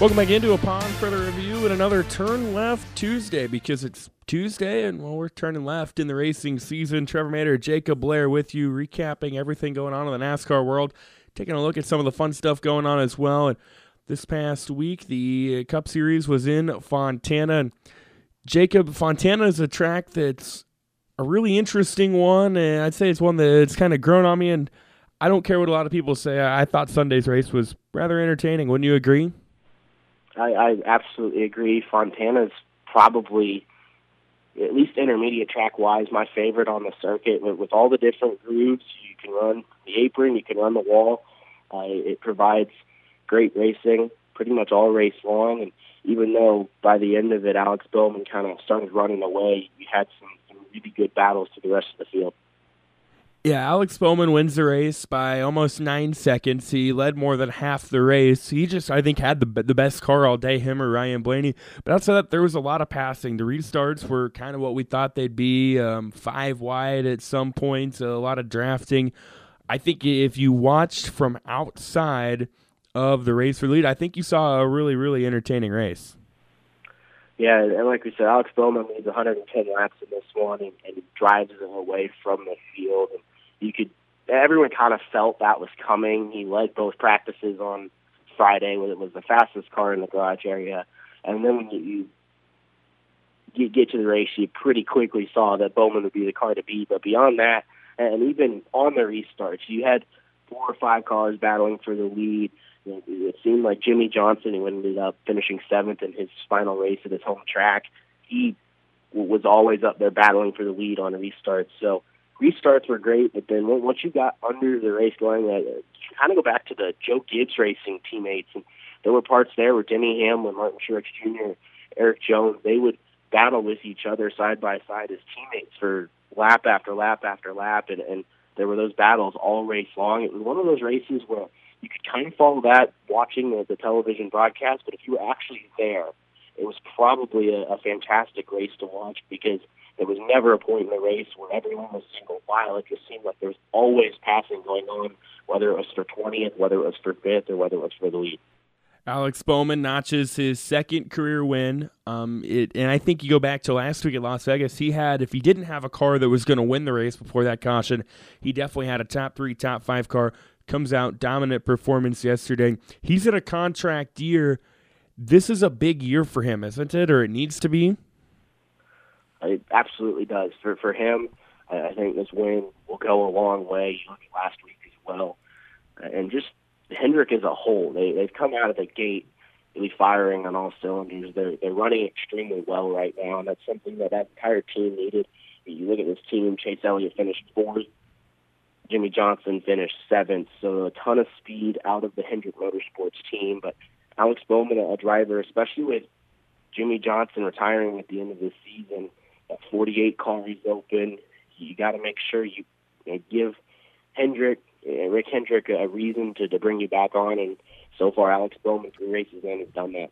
Welcome back into Upon Further Review and another Turn Left Tuesday because it's Tuesday and well, we're turning left in the racing season. Trevor Mater, Jacob Blair with you, recapping everything going on in the NASCAR world, taking a look at some of the fun stuff going on as well. And this past week, the Cup Series was in Fontana. And Jacob, Fontana is a track that's a really interesting one, and I'd say it's one that's kind of grown on me. And I don't care what a lot of people say. I thought Sunday's race was rather entertaining. Wouldn't you agree? I, I absolutely agree. Fontana's probably, at least intermediate track wise, my favorite on the circuit. With, with all the different grooves, you can run the apron, you can run the wall. Uh, it provides great racing pretty much all race long. And even though by the end of it, Alex Bowman kind of started running away, you had some, some really good battles to the rest of the field. Yeah, Alex Bowman wins the race by almost nine seconds. He led more than half the race. He just, I think, had the the best car all day, him or Ryan Blaney. But outside that, there was a lot of passing. The restarts were kind of what we thought they'd be um, five wide at some points, a lot of drafting. I think if you watched from outside of the race for lead, I think you saw a really, really entertaining race. Yeah, and like we said, Alex Bowman leads 110 laps in this one and, and drives them away from the field. And you could everyone kind of felt that was coming. He led both practices on Friday when it was the fastest car in the garage area, and then when you, you get, get to the race, you pretty quickly saw that Bowman would be the car to beat. But beyond that, and even on the restarts, you had four or five cars battling for the lead. It seemed like Jimmie Johnson, who ended up finishing seventh in his final race at his home track, he was always up there battling for the lead on restarts. So restarts were great, but then once you got under the race going, uh, you kind of go back to the Joe Gibbs Racing teammates, and there were parts there where Denny Hamlin, Martin Truex Jr., Erik Jones, they would battle with each other side by side as teammates for lap after lap after lap, and, and there were those battles all race long. It was one of those races where you could kind of follow that watching the, the television broadcast, but if you were actually there, it was probably a, a fantastic race to watch because there was never a point in the race where everyone was single file. It just seemed like there was always passing going on, whether it was for 20th, whether it was for 5th, or whether it was for the lead. Alex Bowman notches his second career win. Um, it, and I think you go back to last week at Las Vegas. He had, if he didn't have a car that was going to win the race before that caution, he definitely had a top three, top five car. Comes out dominant performance yesterday. He's in a contract year. This is a big year for him, isn't it? Or it needs to be. It absolutely does. For for him, I think this win will go a long way. You look at last week as well, and just Hendrick as a whole. They they've come out of the gate really firing on all cylinders. They're they're running extremely well right now, and that's something that that entire team needed. You look at this team. Chase Elliott finished fourth. Jimmie Johnson finished seventh. So a ton of speed out of the Hendrick Motorsports team, but Alex Bowman, a driver, especially with Jimmie Johnson retiring at the end of the season, 48 cars open. You got to make sure you, you know, give Hendrick, uh, Rick Hendrick, a reason to, to bring you back on. And so far, Alex Bowman, three races in, has done that.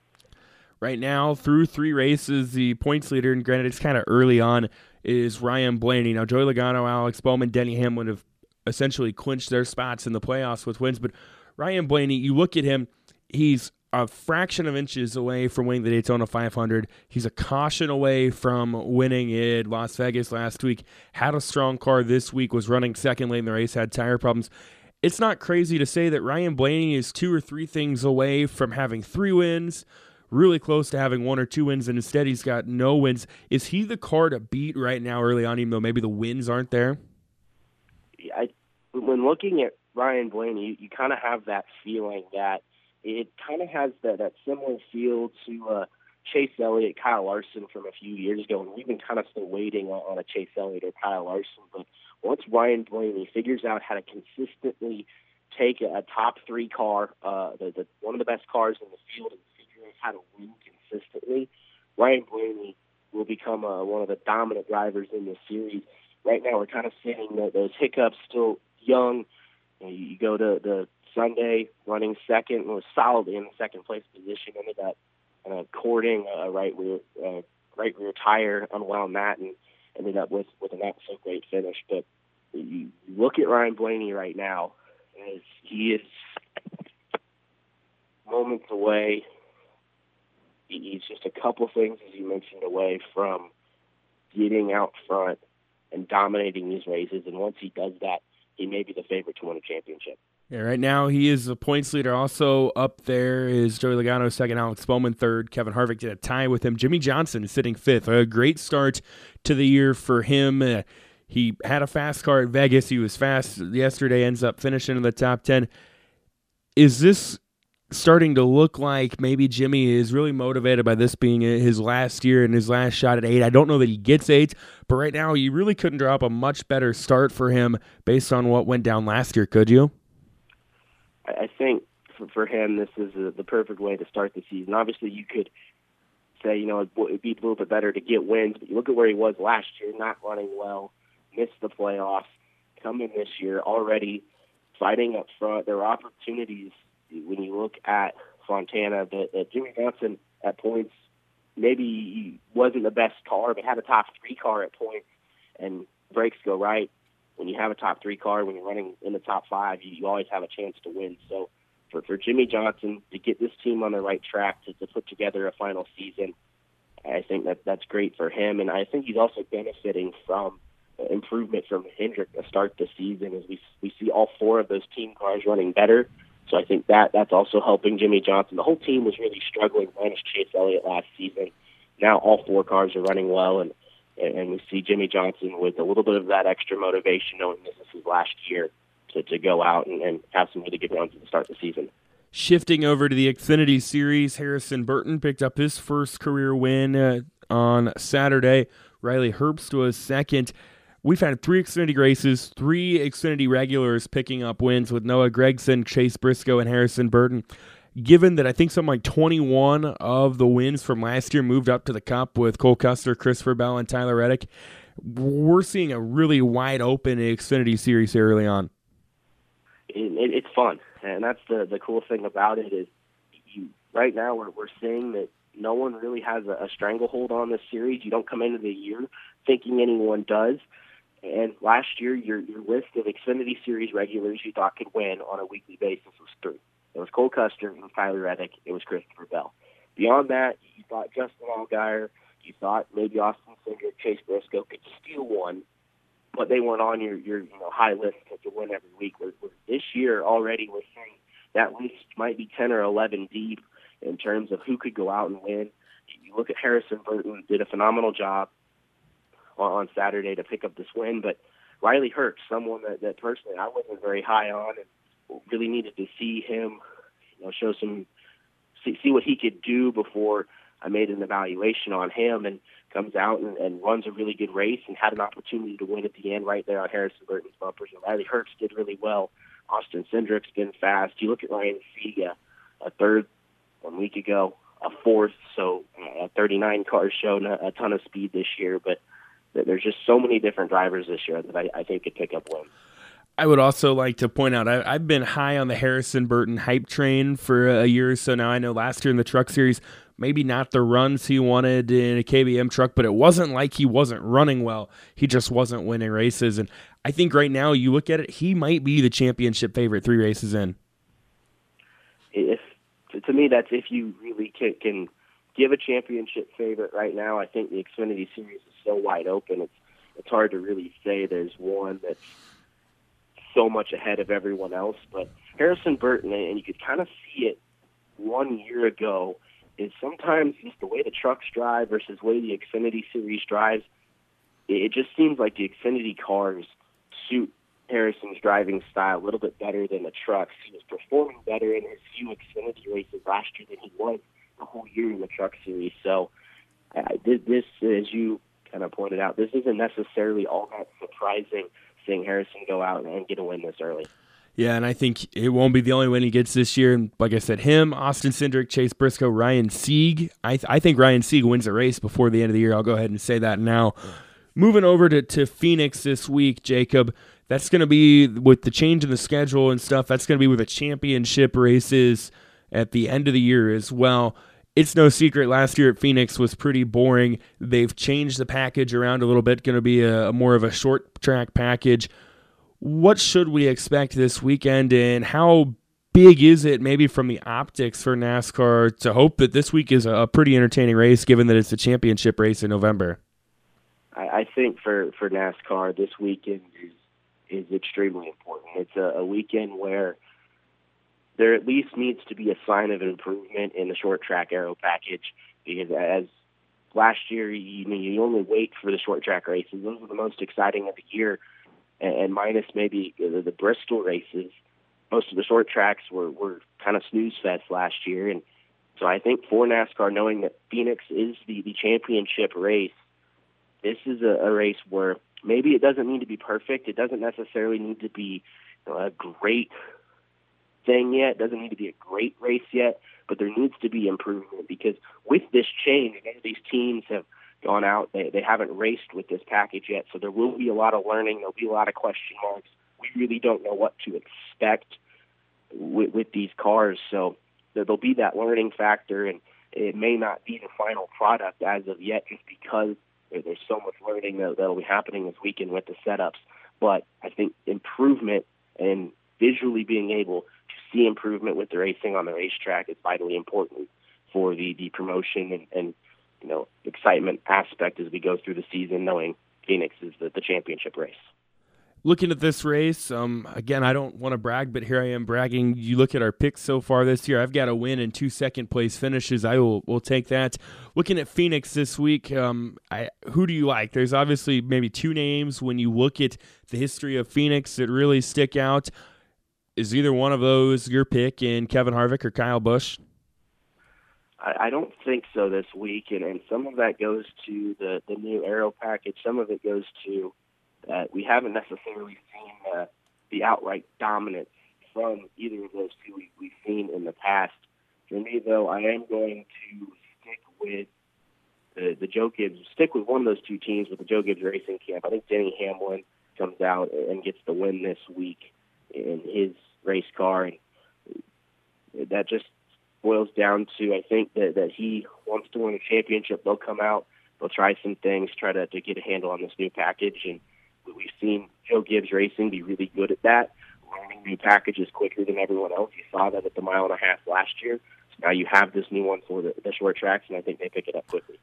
Right now, through three races, the points leader, and granted it's kind of early on, is Ryan Blaney. Now, Joey Logano, Alex Bowman, Denny Hamlin have essentially clinched their spots in the playoffs with wins. But Ryan Blaney, you look at him, he's a fraction of inches away from winning the Daytona 500. He's a caution away from winning it Las Vegas last week. Had a strong car this week, was running second late in the race, had tire problems. It's not crazy to say that Ryan Blaney is two or three things away from having three wins, really close to having one or two wins, and instead he's got no wins. Is he the car to beat right now early on, even though maybe the wins aren't there? I, when looking at Ryan Blaney, you, you kind of have that feeling that – it kind of has that, that similar feel to uh, Chase Elliott, Kyle Larson from a few years ago, and we've been kind of still waiting on, on a Chase Elliott or Kyle Larson. But once Ryan Blaney figures out how to consistently take a, a top three car, uh, the, the one of the best cars in the field, and figure out how to win consistently, Ryan Blaney will become uh, one of the dominant drivers in this series. Right now, we're kind of seeing that those hiccups still young. You, know, you go to the Sunday, running second, was solid in second place position. Ended up uh, cording a right rear uh, right rear tire, unwound that, and ended up with with a not so great finish. But you look at Ryan Blaney right now, as he is moments away he's just a couple things, as you mentioned, away from getting out front and dominating these races. And once he does that, he may be the favorite to win a championship. Yeah, right now he is the points leader. Also up there is Joey Logano second, Alex Bowman third, Kevin Harvick did a tie with him. Jimmie Johnson is sitting fifth. A great start to the year for him. Uh, he had a fast car at Vegas. He was fast yesterday. Ends up finishing in the top ten. Is this starting to look like maybe Jimmie is really motivated by this being his last year and his last shot at eight. I don't know that he gets eight, but right now you really couldn't draw up a much better start for him based on what went down last year, could you? I think for, for him, this is a, the perfect way to start the season. Obviously, you could say, you know, it would be a little bit better to get wins, but you look at where he was last year, not running well, missed the playoffs, coming this year already fighting up front. There are opportunities when you look at Fontana that, that Jimmie Johnson at points maybe wasn't the best car, but had a top three car at points, and brakes go right. When you have a top three car, when you're running in the top five, you, you always have a chance to win. So for, for Jimmie Johnson to get this team on the right track to, to put together a final season, I think that that's great for him, and I think he's also benefiting from improvement from Hendrick to start the season as we we see all four of those team cars running better. So I think that that's also helping Jimmie Johnson. The whole team was really struggling minus Chase Elliott last season. Now all four cars are running well, and and we see Jimmie Johnson with a little bit of that extra motivation, knowing this is his last year to, to go out and, and have some really good runs to start of the season. Shifting over to the Xfinity Series, Harrison Burton picked up his first career win uh, on Saturday. Riley Herbst was second. We've had three Xfinity races, three Xfinity regulars picking up wins with Noah Gragson, Chase Briscoe, and Harrison Burton. Given that I think something like 21 of the wins from last year moved up to the Cup with Cole Custer, Christopher Bell, and Tyler Reddick, we're seeing a really wide open Xfinity series early on. It, it, it's fun, and that's the the cool thing about it is you right now we're we're seeing that no one really has a, a stranglehold on this series. You don't come into the year thinking anyone does. And last year, your your list of Xfinity Series regulars you thought could win on a weekly basis was three. Cole Custer, was Tyler Reddick, it was Christopher Bell. Beyond that, you thought Justin Allgaier, you thought maybe Austin Cindric, Chase Briscoe could steal one, but they weren't on your your you know high list to win every week. We're, we're, this year already, we're saying that list might be ten or eleven deep in terms of who could go out and win. You look at Harrison Burton, did a phenomenal job on Saturday to pick up this win. But Riley Herbst, someone that, that personally I wasn't very high on, and really needed to see him, you know, show some see, see what he could do before I made an evaluation on him, and comes out and, and runs a really good race and had an opportunity to win at the end right there on Harrison Burton's bumpers. And Riley Herbst did really well. Austin Cindric's been fast. You look at Ryan Sieg, a third one week ago, a fourth, so uh, 39 cars shown a, a ton of speed this year, but there's just so many different drivers this year that I, I think could pick up wins. I would also like to point out I, have been high on the Harrison Burton hype train for a year or so now. I know last year in the Truck Series, maybe not the runs he wanted in a KBM truck, but it wasn't like he wasn't running well. He just wasn't winning races. And I think right now you look at it, he might be the championship favorite three races in. If to me, that's if you really can, can give a championship favorite right now. I think the Xfinity Series is so wide open. It's it's hard to really say there's one that's so much ahead of everyone else. But Harrison Burton, and you could kind of see it one year ago, is sometimes just the way the trucks drive versus the way the Xfinity Series drives. It just seems like the Xfinity cars suit Harrison's driving style a little bit better than the trucks. He was performing better in his few Xfinity races last year than he was the whole year in the Truck Series. So uh, this, this, as you kind of pointed out, this isn't necessarily all that surprising seeing Harrison go out and get a win this early. Yeah, and I think it won't be the only win he gets this year. And like I said, him, Austin Cindric, Chase Briscoe, Ryan Sieg. I, th- I think Ryan Sieg wins the race before the end of the year. I'll go ahead and say that now. Moving over to, to Phoenix this week, Jacob. That's going to be with the change in the schedule and stuff. That's going to be with the championship races at the end of the year as well. It's no secret last year at Phoenix was pretty boring. They've changed the package around a little bit, going to be a, a more of a short track package. What should we expect this weekend, and how big is it maybe from the optics for NASCAR to hope that this week is a pretty entertaining race, given that it's a championship race in November? I, I think for for NASCAR, this weekend is is extremely important. It's a, a weekend where there at least needs to be a sign of improvement in the short track aero package because as last year you you only wait for the short track races. Those are the most exciting of the year and, minus maybe the, Bristol races. Most of the short tracks were were kind of snooze fest last year and so I think for NASCAR knowing that Phoenix is the the championship race this is a, a race where maybe it doesn't need to be perfect. It doesn't necessarily need to be know, a great thing yet. It doesn't need to be a great race yet, but there needs to be improvement because with this change, these teams have gone out. They they haven't raced with this package yet, so there will be a lot of learning. There'll be a lot of question marks. We really don't know what to expect with, with these cars, so there'll be that learning factor, and it may not be the final product as of yet, just because there's so much learning that, that'll be happening this weekend with the setups. But I think improvement and visually being able see improvement with the racing on the racetrack is vitally important for the the promotion and, and you know excitement aspect as we go through the season, knowing Phoenix is the, the championship race. Looking at this race, um, again, I don't want to brag, but here I am bragging. You look at our picks so far this year. I've got a win and two second place finishes. I will will take that. Looking at Phoenix this week, um, I, who do you like? There's obviously maybe two names when you look at the history of Phoenix that really stick out is either one of those your pick in Kevin Harvick or Kyle Busch? I, I don't think so this week, and, and some of that goes to the the new aero package. Some of it goes to that we haven't necessarily seen uh, the outright dominance from either of those two we, we've seen in the past. For me, though, I am going to stick with the, the Joe Gibbs, stick with one of those two teams with the Joe Gibbs Racing Camp. I think Denny Hamlin comes out and gets the win this week in his race car, and that just boils down to I think that that he wants to win a championship. They'll come out, they'll try some things, try to to get a handle on this new package, and we've seen Joe Gibbs Racing be really good at that. Learning new packages quicker than everyone else. You saw that at the mile and a half last year. So now you have this new one for the, the short tracks, and I think they pick it up quickly.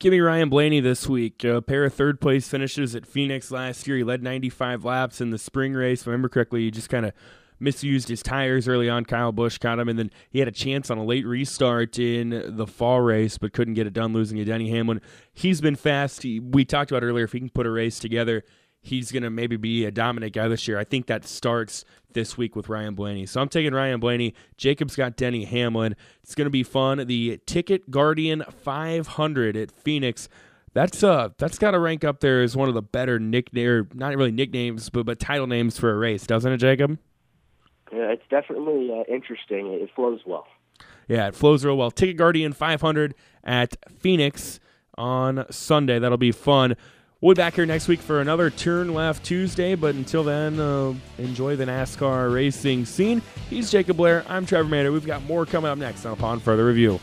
Give me Ryan Blaney this week. A pair of third place finishes at Phoenix last year. He led 95 laps in the spring race. If I remember correctly, he just kind of misused his tires early on. Kyle Busch caught him, and then he had a chance on a late restart in the fall race, but couldn't get it done, losing to Denny Hamlin. He's been fast. He, we talked about earlier if he can put a race together, he's going to maybe be a dominant guy this year. I think that starts this week with Ryan Blaney. So I'm taking Ryan Blaney. Jacob's got Denny Hamlin. It's going to be fun. The Ticket Guardian 500 at Phoenix. That's uh that's got to rank up there as one of the better nickname, not really nicknames, but but title names for a race, doesn't it, Jacob? Yeah, it's definitely uh, interesting. It flows well. Yeah, it flows real well. Ticket Guardian 500 at Phoenix on Sunday. That'll be fun. We'll be back here next week for another Turn Left Tuesday, but until then, uh, enjoy the NASCAR racing scene. He's Jacob Blair. I'm Trevor Mander. We've got more coming up next on Upon Further Review.